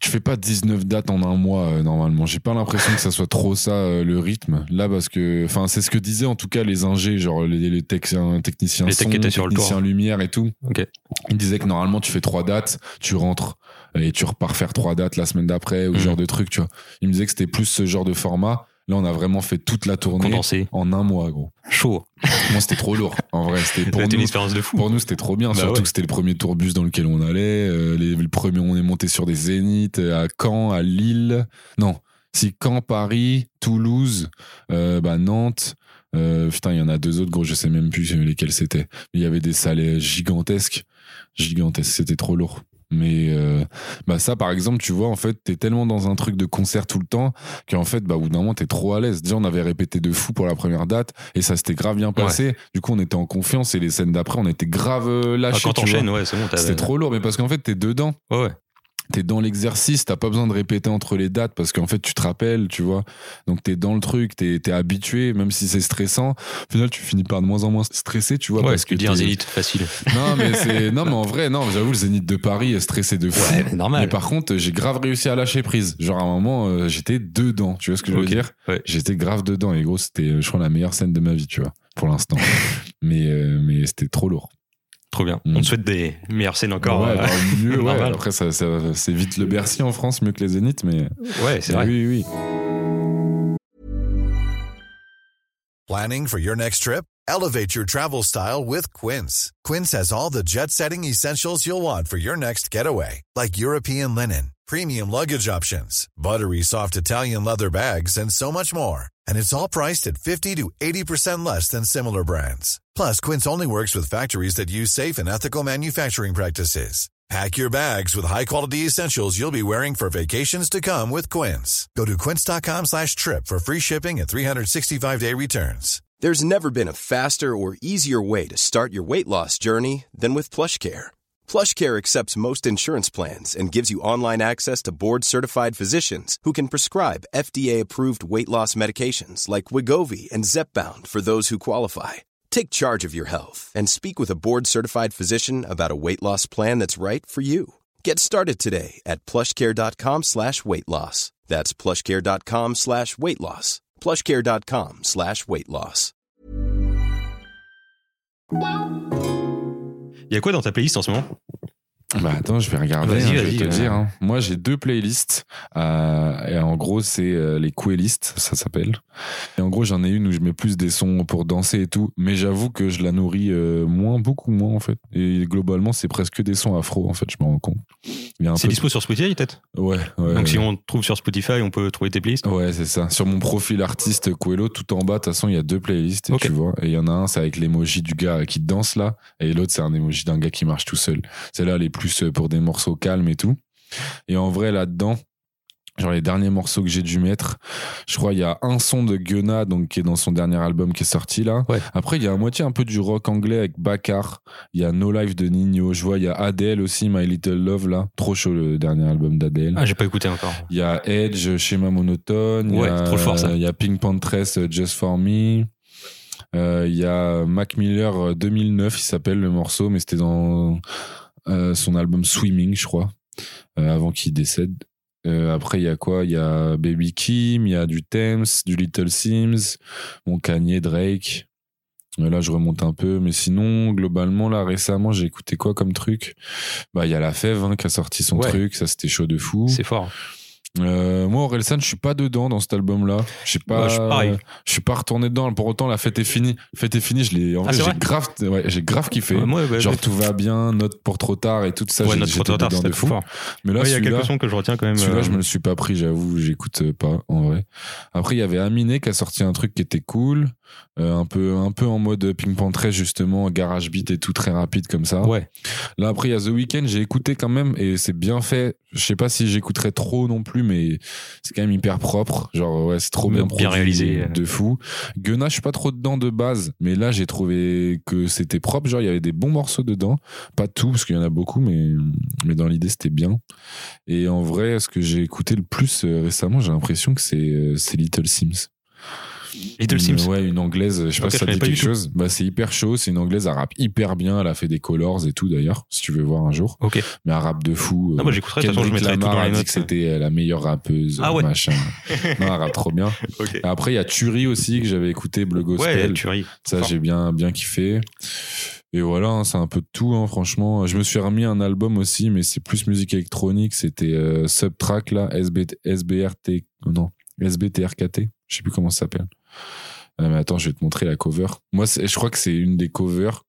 tu fais pas 19 dates en un mois, euh, normalement. J'ai pas l'impression que ça soit trop ça, euh, le rythme. Là, parce que, enfin, c'est ce que disaient en tout cas les ingés, genre les, les techniciens, techniciens Les son, le techniciens tour. lumière et tout. Ok. Ils disaient que normalement, tu fais trois dates, tu rentres et tu repars faire trois dates la semaine d'après ou ce Mhm. genre de truc, tu vois. Ils me disaient que c'était plus ce genre de format. Là, on a vraiment fait toute la tournée Condensé. en un mois, gros. Chaud. Moi, c'était trop lourd. En vrai, c'était pour C'était une nous. expérience de fou. Pour nous, c'était trop bien. Bah surtout ouais. que c'était le premier tourbus dans lequel on allait. Euh, les, le premier, on est monté sur des zéniths euh, à Caen, à Lille. Non, si Caen, Paris, Toulouse, euh, bah, Nantes, Euh, putain, il y en a deux autres, gros, je sais même plus lesquels c'était. Il y avait des salles gigantesques. Gigantesques, c'était trop lourd. Mais euh, bah ça, par exemple, tu vois, en fait, t'es tellement dans un truc de concert tout le temps qu'en fait, bah, au bout d'un moment, t'es trop à l'aise. Déjà, on avait répété de fou pour la première date et ça s'était grave bien passé. Du coup, on était en confiance et les scènes d'après, on était grave euh, Ah, lâchés. quand vois. t'enchaînes, ouais, c'est bon. C'était trop lourd, mais parce qu'en fait, t'es dedans. Ouais, ouais. T'es dans l'exercice, t'as pas besoin de répéter entre les dates parce qu'en fait, tu te rappelles, tu vois. Donc, t'es dans le truc, t'es es habitué, même si c'est stressant. Au final, tu finis par de moins en moins stressé, tu vois. Ouais, parce que t'es- zénith facile. Non, mais c'est, non, mais en vrai, non, j'avoue, le Zénith de Paris est stressé de fou. Ouais, normal. Mais par contre, j'ai grave réussi à lâcher prise. Genre, à un moment, euh, j'étais dedans. Tu vois ce que je veux dire? ouais. J'étais grave dedans. Et gros, c'était, je crois, la meilleure scène de ma vie, tu vois, pour l'instant. mais euh, mais c'était trop lourd. Trop bien. Mm. On te souhaite des meilleures scènes encore. ouais, euh, bah, mieux, ouais. Après, ça, ça- c'est vite le Bercy en France, mieux que les Zéniths, mais ouais, c'est mais vrai. oui, oui. Planning for your next trip? Elevate your travel style with Quince. Quince has all the jet setting essentials you'll want for your next getaway, like European linen, premium luggage options, buttery soft Italian leather bags, and so much more. And it's all priced at 50 to 80% less than similar brands. Plus, Quince only works with factories that use safe and ethical manufacturing practices. Pack your bags with high-quality essentials you'll be wearing for vacations to come with Quince. Go to quince.com slash trip for free shipping and 365-day returns. There's never been a faster or easier way to start your weight loss journey than with PlushCare. PlushCare accepts most insurance plans and gives you online access to board-certified physicians who can prescribe FDA-approved weight loss medications like Wigovi and Zepbound for those who qualify. Take charge of your health and speak with a board-certified physician about a weight loss plan that's right for you. Get started today at plushcare.com slash weight loss. That's plushcare.com slash weight loss. plushcare.com slash weight loss. Il y a quoi dans ta playlist en ce moment Bah attends, je vais regarder, Vas-y, hein, je vais te ouais. dire. hein. Moi, j'ai deux playlists. euh, et en gros, c'est euh, les Quaylists, ça s'appelle. Et en gros, j'en ai une où je mets plus des sons pour danser et tout. Mais j'avoue que je la nourris euh, moins, beaucoup moins en fait. Et globalement, c'est presque des sons afro en fait, je me rends compte. C'est dispo sur Spotify peut-être? Ouais, ouais. Donc ouais. si on trouve sur Spotify, on peut trouver tes playlists? Ouais, c'est ça. Sur mon profil artiste Coelho, tout en bas, de toute façon, il y a deux playlists, et Ok. tu vois. Et il y en a un, c'est avec l'emoji du gars qui danse là, et l'autre, c'est un emoji d'un gars qui marche tout seul. Celle-là, elle est plus euh, pour des morceaux calmes et tout. Et en vrai, là-dedans, genre les derniers morceaux que j'ai dû mettre, je crois il y a un son de Gunna, donc qui est dans son dernier album qui est sorti là. Ouais. Après, il y a à moitié un peu du rock anglais avec Bakar. Il y a No Life de Nino. Je vois, il y a Adele aussi, My Little Love là. Trop chaud le dernier album d'Adele. Ah, j'ai pas écouté encore. Il y a Edge, Schéma Monotone. Ouais, il y a, trop fort, ça. Il y a Pink Pantress, euh, Just For Me. Euh, il y a Mac Miller euh, 2009, il s'appelle le morceau, mais c'était dans son album Swimming, je crois, euh, avant qu'il décède. Euh, après, il y a quoi? Il y a Baby Kim, il y a du Thames, du Little Sims, mon Kanye, Drake. Euh, Là, je remonte un peu, mais sinon, globalement, là, récemment, j'ai écouté quoi comme truc? Bah, il y a La Fève hein, qui a sorti son Ouais. truc, ça c'était chaud de fou. C'est fort. Euh, moi, Orelsan, je suis pas dedans dans cet album-là. Je sais pas. Bah, je suis suis pas retourné dedans. Pour autant, la fête est finie. Fête est finie. Je l'ai. En Ah, j'ai grave, ouais, j'ai grave kiffé. Ouais, Genre tout va bien, note pour trop tard et tout ça. Ouais, notre j'étais trop tard, c'était fou. fort. Mais là, il y a quelques sons que je retiens quand même. celui-là, euh, je me le suis pas pris. J'avoue, j'écoute euh, pas en vrai. Après, il y avait Aminé qui a sorti un truc qui était cool, euh, un peu, un peu en mode Pink Panther justement, garage beat et tout très rapide comme ça. Ouais. Là après il y a The Weeknd, j'ai écouté quand même et c'est bien fait. Je sais pas si j'écouterais trop non plus, mais c'est quand même hyper propre. Genre ouais, c'est trop bien, Bien produit, réalisé. de fou. Gunna, je suis pas trop dedans de base, mais là j'ai trouvé que c'était propre. Genre il y avait des bons morceaux dedans, pas tout parce qu'il y en a beaucoup, mais mais dans l'idée c'était bien. Et en vrai, ce que j'ai écouté le plus euh, récemment, j'ai l'impression que c'est euh, c'est Little Sims. Little Une- Sims. Ouais, une anglaise, je sais pas si ça dit quelque tout. chose. Bah, c'est hyper chaud, c'est une anglaise, elle rappe hyper bien, elle a fait des colors et tout d'ailleurs, si tu veux voir un jour. Ok. Mais elle rappe de fou. Ah, moi, j'écouterai, de toute façon, je mettrai tout Lamar dans les dit notes. que c'était euh, la meilleure rappeuse, Ah ouais. machin. non, elle rappe trop bien. Après, il y a Turi aussi, que j'avais écouté, Bleu Ouais, Gospel. tu ris. Ça, j'ai bien, bien kiffé. Et voilà, hein, c'est un peu de tout, hein, franchement. Je me suis remis un album aussi, mais c'est plus musique électronique. C'était euh, Subtrack, là, SB, SBRT, non, SBTRKT. Je sais plus comment ça s'appelle. Euh, mais attends, je vais te montrer la cover. Moi, je crois que c'est une des covers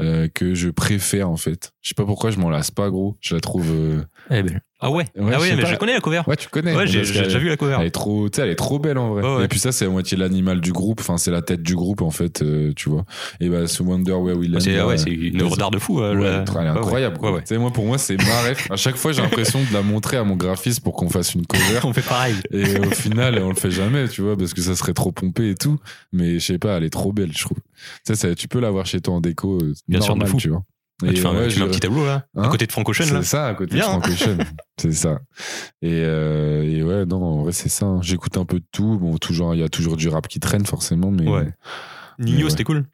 euh, que je préfère en fait. Je sais pas pourquoi je m'en lasse pas gros. Je la trouve. euh, Elle est belle. Ah ouais, Ouais, Ah ouais, mais pas. je connais la cover. Ouais, tu connais. Ouais, j'ai déjà vu la cover. Elle est trop, tu sais, elle est trop belle en vrai. Ouais. Et puis ça, c'est à moitié l'animal du groupe. Enfin, c'est la tête du groupe en fait, euh, tu vois. Et bah, ce Wonder Where We Land. C'est ouais, c'est une d'art de fou. euh, Ouais, la- elle est incroyable. quoi. Tu sais, moi, pour moi, c'est ma ref. À chaque fois, j'ai l'impression de la montrer à mon graphiste pour qu'on fasse une cover. On fait pareil. Et au final, on le fait jamais, tu vois, parce que ça serait trop pompé et tout. Mais je sais pas, elle est trop belle, je trouve. Tu sais, ça, tu peux l'avoir chez toi en déco, euh, Bien sûr, de fou. tu vois. Ah, tu fais un, ouais, tu mets un je- petit tableau là, Hein à côté de Frank Ocean. C'est ça, à côté Bien. de Frank Ocean. c'est ça. Et, euh, et ouais, non, en vrai, c'est ça. hein. J'écoute un peu de tout. Bon, toujours, il y a toujours du rap qui traîne, forcément, mais. Ouais. Nino, ouais. c'était cool.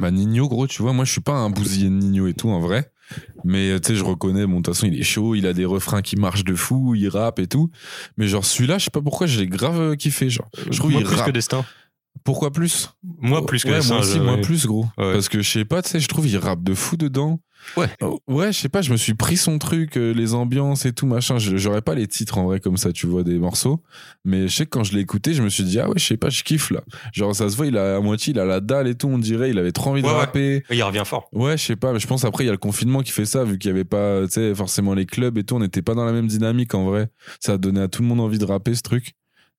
Bah, Nino, gros, tu vois, moi, je suis pas un bousillé de Nino et tout, en vrai. Mais, tu sais, je reconnais, bon, de toute façon, il est chaud, il a des refrains qui marchent de fou, il rappe et tout. Mais, genre, celui-là, je sais pas pourquoi, je l'ai grave kiffé, genre. Je trouve Moi il plus rappe. que Destin. Pourquoi plus? Moi plus que ouais, moi aussi, moi plus, gros. Ouais. Parce que, je sais pas, tu sais, je trouve il rappe de fou dedans. Ouais. Oh, Ouais, je sais pas, je me suis pris son truc, euh, les ambiances et tout, machin. Je- J'aurais pas les titres en vrai comme ça, tu vois, des morceaux. Mais je sais que quand je l'ai écouté, je me suis dit, ah ouais, je sais pas, je kiffe là. Genre, ça se voit, il a à moitié, il a la dalle et tout, on dirait, il avait trop envie de Ouais, ouais. rapper. Il revient fort. Ouais, je sais pas, mais je pense après, il y a le confinement qui fait ça, vu qu'il y avait pas, tu sais, forcément les clubs et tout, on n'était pas dans la même dynamique en vrai. Ça a donné à tout le monde envie de rapper ce truc.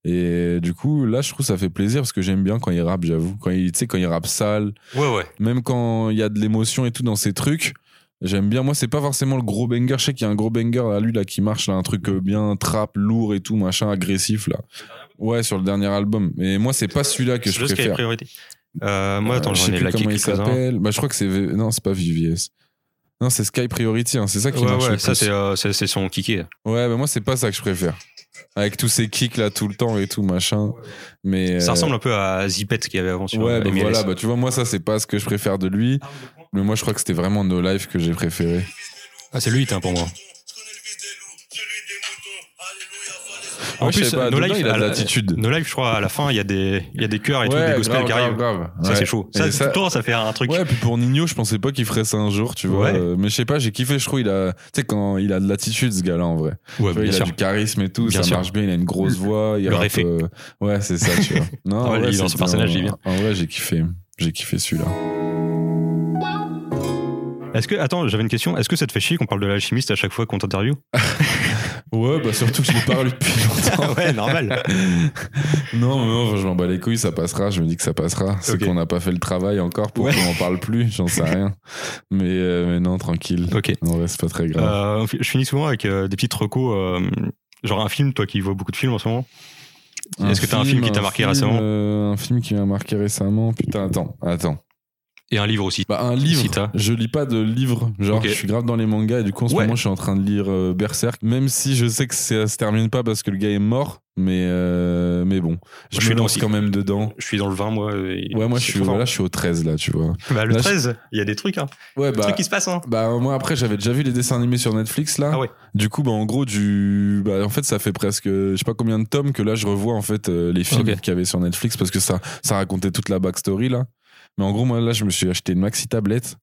Et du coup, là, je trouve que ça fait plaisir parce que j'aime bien quand il rappe, j'avoue. Quand il, tu sais, quand il rappe sale, Ouais, ouais. même quand il y a de l'émotion et tout dans ces trucs. J'aime bien. Moi, c'est pas forcément le gros banger. Je sais qu'il y a un gros banger à lui là qui marche là, un truc euh, bien trap, lourd et tout, machin, agressif là. Ouais, sur le dernier album. Mais moi, c'est pas celui-là que je C'est préfère. priorité. Euh, moi, attends, Euh, je sais ai plus comment il s'appelle. Bah, je crois que c'est non, c'est pas VVS. Non, c'est Sky Priority. hein, C'est ça qui Ouais, marche ouais, le ça c'est euh, c'est c'est son kické. Ouais, mais moi, c'est pas ça que je préfère. Avec tous ces kicks là tout le temps et tout machin. Mais Ça euh, ressemble un peu à Zippet qu'il y avait avant sur Ouais, bah voilà, bah tu vois, moi, ça, c'est pas ce que je préfère de lui. Mais moi, je crois que c'était vraiment No Life que j'ai préféré. Ah, c'est lui, t'es pour moi. En Ouais, plus, pas, No Life, il a l'attitude. No Life, je crois, à la fin, il y a des, il y a des chœurs et tout, des gospels grave, qui arrivent. grave, grave. Ça, Ouais. c'est chaud. Ça, ça- tout le temps, ça fait un truc. Ouais, puis pour Nino, je pensais pas qu'il ferait ça un jour, tu vois. Euh, mais je sais pas, j'ai kiffé, je trouve, il a, tu sais, quand il a de l'attitude, ce gars-là, en vrai. Ouais, Tu vois, bien il sûr. a du charisme et tout, Bien ça sûr. marche bien, il a une grosse voix. Il Le rappe, euh, Ouais, c'est ça, tu vois. Non, en vrai, il est dans son personnage, il est bien. En vrai, j'ai kiffé. J'ai kiffé celui-là. Est-ce que, attends, j'avais une question. Est-ce que ça te fait chier qu'on parle de l'alchimiste à chaque fois qu'on t'interviewe? Ouais, bah surtout que je l'ai pas lu depuis longtemps. Ouais, normal. non, mais non, je m'en bats les couilles, ça passera. Je me dis que ça passera. C'est qu'on n'a pas fait le travail encore pour Ouais. qu'on en parle plus. J'en sais rien. Mais, euh, mais non, tranquille. Ok. En vrai, c'est pas très grave. Euh, je finis souvent avec euh, des petites recos, genre un film, toi qui vois beaucoup de films en ce moment. Est-ce que t'as un film qui t'a marqué film, récemment? Un film qui m'a marqué récemment? Putain, attends, attends. Et un livre aussi. Bah, un livre. Si t'as. je lis pas de livre. Genre, je suis grave dans les mangas et du coup, en ce Ouais. moment, je suis en train de lire euh, Berserk. Même si je sais que ça se termine pas parce que le gars est mort. Mais, euh, mais bon, je, Je suis me lance quand même dedans. Je suis dans le 20, moi. Ouais, moi, je suis, voilà, je suis au 13 là, tu vois. Bah, le Là, je- 13, il y a des trucs, hein. Ouais, Des bah. trucs qui se passent, hein. Bah moi après j'avais déjà vu les dessins animés sur Netflix là. Ah ouais. Du coup bah en gros du bah en fait ça fait presque je sais pas combien de tomes que là je revois en fait euh, les films qu'il y avait sur Netflix parce que ça ça racontait toute la backstory là. Mais en gros moi là je me suis acheté une maxi tablette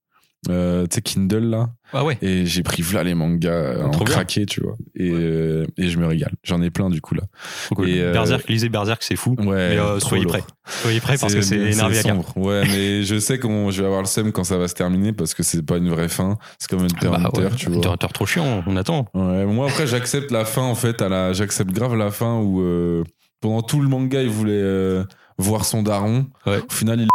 euh, tu sais Kindle là Ah ouais. et j'ai pris là les mangas euh, en Trop bien. craqué tu vois et euh, et je me régale. J'en ai plein du coup là. Trop cool. Et, euh, Berserk, lisez Berserk, c'est fou. Ouais. Mais soyez prêts. Soyez prêts parce que c'est énervé à sombre. Ouais, mais je sais qu'on je vais avoir le seum quand ça va se terminer parce que c'est pas une vraie fin. C'est comme Hunter Bah Hunter, tu vois. Hunter trop chiant, on attend. Ouais, moi après j'accepte la fin en fait, à la, j'accepte grave la fin où pendant tout le manga il voulait voir son daron. Ouais. Au final il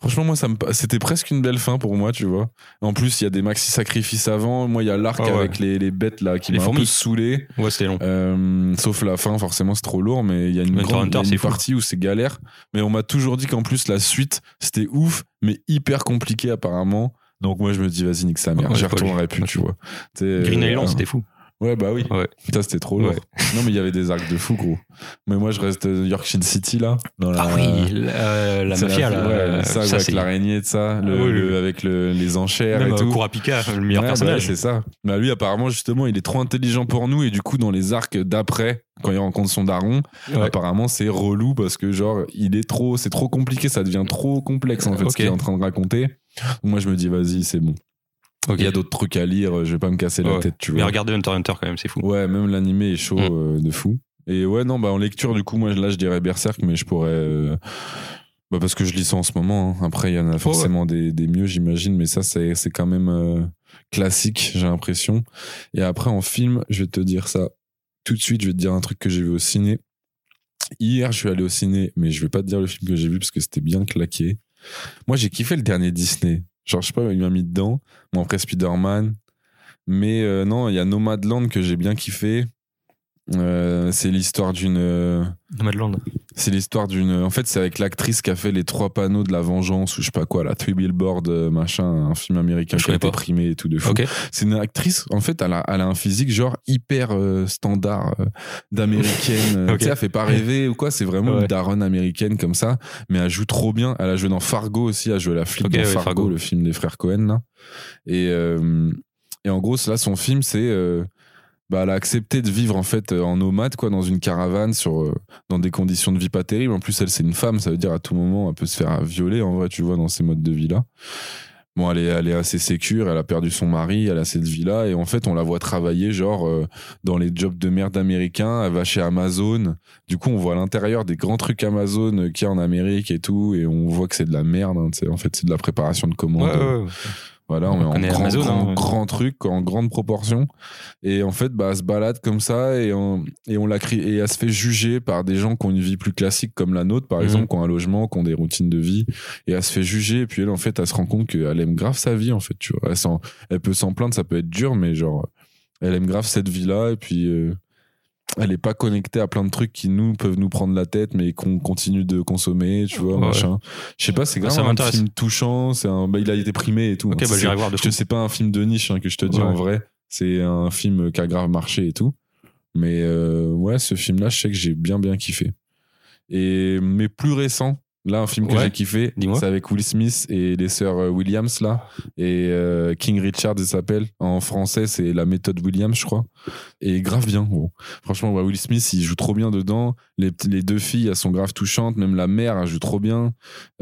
Franchement moi ça me c'était presque une belle fin pour moi tu vois. En plus il y a des maxi sacrifices avant, moi il y a l'arc Ah ouais. avec les, les bêtes là qui m'a un peu saoulé. Ouais, c'était long. Euh, sauf la fin forcément c'est trop lourd mais il y a une, grande, Hunter, il y a c'est une fou. partie où c'est galère. Mais on m'a toujours dit qu'en plus la suite c'était ouf mais hyper compliqué apparemment. Donc moi je me dis vas-y nique sa mère, j'y retournerai plus tu vois. Green euh, Island, c'était fou. Ouais, bah oui. Ouais. Ça, c'était trop lourd. Ouais. Non, mais il y avait des arcs de fou, gros. Mais moi, je reste Yorkshire City, là. Dans la... Ah oui, la, euh, la C'est mafia, là. Ouais, euh, ça, ça, avec l'araignée de ça, le, Ah oui, le- oui. avec le- les enchères Même et euh, tout. Kurapika, le meilleur bah personnage. ouais, c'est ça. Bah, lui, apparemment, justement, il est trop intelligent pour nous. Et du coup, dans les arcs d'après, quand il rencontre son daron, apparemment, c'est relou parce que, genre, il est trop, c'est trop compliqué. Ça devient trop complexe, en fait, ce qu'il est en train de raconter. Moi, je me dis, vas-y, c'est bon. Il y a d'autres trucs à lire. Je vais pas me casser la Ouais. tête, tu Mais vois. regardez Hunter Hunter quand même, c'est fou. Ouais, même l'animé est chaud Mm. euh, de fou. Et ouais, non, bah en lecture, du coup, moi là, je dirais Berserk, mais je pourrais. euh, Bah parce que je lis ça en ce moment. hein. Après, il y en a forcément des, des mieux, j'imagine, mais ça, c'est c'est quand même euh, classique, j'ai l'impression. Et après, en film, je vais te dire ça tout de suite. Je vais te dire un truc que j'ai vu au ciné. Hier, je suis allé au ciné, mais je vais pas te dire le film que j'ai vu parce que c'était bien claqué. Moi, j'ai kiffé le dernier Disney. Genre, je sais pas, il m'a mis dedans. Bon, après Spider-Man. Mais euh, non, il y a Nomadland que j'ai bien kiffé. Euh, c'est l'histoire d'une. euh, Nomadland. c'est l'histoire d'une. En fait, c'est avec l'actrice qui a fait les trois panneaux de la vengeance ou je sais pas quoi, la Three Billboard, euh, machin, un film américain Je qui a été primé et tout de fou. C'est une actrice, en fait, elle a, elle a un physique genre hyper euh, standard euh, d'américaine. Ok. Tu sais, elle fait pas rêver ou quoi, c'est vraiment Ouais. une daronne américaine comme ça, mais elle joue trop bien. Elle a joué dans Fargo aussi, elle a joué la flic Ok, dans ouais, Fargo, Fargo. le film des frères Cohen là. Et, et en gros, là, son film, c'est. Bah, elle a accepté de vivre en fait euh, en nomade quoi dans une caravane sur euh, dans des conditions de vie pas terribles. En plus elle c'est une femme ça veut dire à tout moment elle peut se faire violer en vrai tu vois dans ces modes de vie là bon elle est elle est assez sécure elle a perdu son mari elle a cette vie là et en fait on la voit travailler genre euh, dans les jobs de merde américains elle va chez Amazon. Du coup on voit l'intérieur des grands trucs Amazon qu'il y a en Amérique et tout et on voit que c'est de la merde hein, en fait c'est de la préparation de commandes. Voilà, On on, est en grand, Amazon, grand, hein. grand truc, en grande proportion. Et en fait, bah, elle se balade comme ça et on, et on la crie, et elle se fait juger par des gens qui ont une vie plus classique comme la nôtre, par Mhm. exemple, qui ont un logement, qui ont des routines de vie. Et elle se fait juger. Et puis elle, en fait, elle se rend compte qu'elle aime grave sa vie, en fait, tu vois. Elle peut s'en plaindre, ça peut être dur, mais genre, elle aime grave cette vie-là. Et puis, euh, elle est pas connectée à plein de trucs qui nous peuvent nous prendre la tête, mais qu'on continue de consommer, tu vois, Ouais. machin. Je sais pas, c'est Ah, grave ça un film touchant. C'est un, bah, il a été primé et tout. Ok, hein. bah j'irai voir de je sais pas un film de niche hein, que je te dis Ouais. en vrai. C'est un film qui a grave marché et tout. Mais euh, ouais, ce film-là, je sais que j'ai bien bien kiffé. Et mais plus récent, là, un film que Ouais. j'ai kiffé, c'est avec Will Smith et les sœurs euh, Williams là, et euh, King Richard, il s'appelle. En français, c'est la méthode Williams, je crois. Et grave bien. Bon. Franchement, ouais, Will Smith, il joue trop bien dedans. Les, deux filles, elles sont grave touchantes. Même la mère, elle joue trop bien.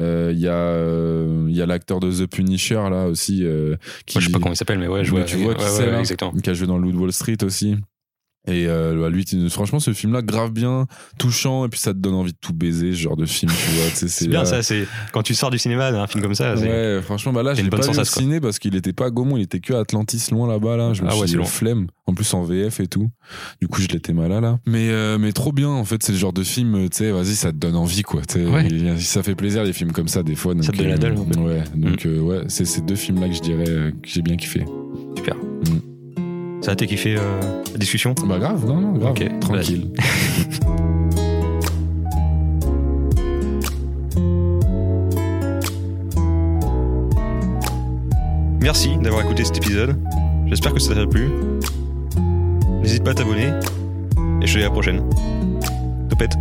Euh, Il y a, euh, il y a l'acteur de The Punisher là aussi. qui, Moi, je sais pas comment il s'appelle, mais ouais, je Ouais, vois. tu vois qui ouais, c'est, ouais, là exactement. qui a joué dans de Wall Street aussi. Et euh, bah, lui, franchement, ce film-là, grave bien, touchant, et puis ça te donne envie de tout baiser, ce genre de film, tu vois. C'est bien là- ça, c'est quand tu sors du cinéma d'un film comme ça. Ouais, franchement, bah là, je l'ai pas vu au ciné parce qu'il était pas à Gaumont, il était que à Atlantis, loin là-bas, là. Je me Ah suis ouais, dit, flemme. En plus, en VF et tout. Du coup, je l'étais mal là, là. Mais, euh, mais trop bien, en fait, c'est le genre de film, tu sais, vas-y, ça te donne envie, quoi. Ouais. Et Ça fait plaisir, les films comme ça, des fois. donc, Ça te donne la dalle, euh, en fait. Ouais, donc, euh, ouais, c'est ces deux films-là que je dirais euh, que j'ai bien kiffé. Ça a t'es kiffé euh, la discussion? Bah, grave, non, non, grave. Ok, Tranquille. Merci d'avoir écouté cet épisode. J'espère que ça t'a plu. N'hésite pas à t'abonner. Et je te dis à la prochaine. Topette.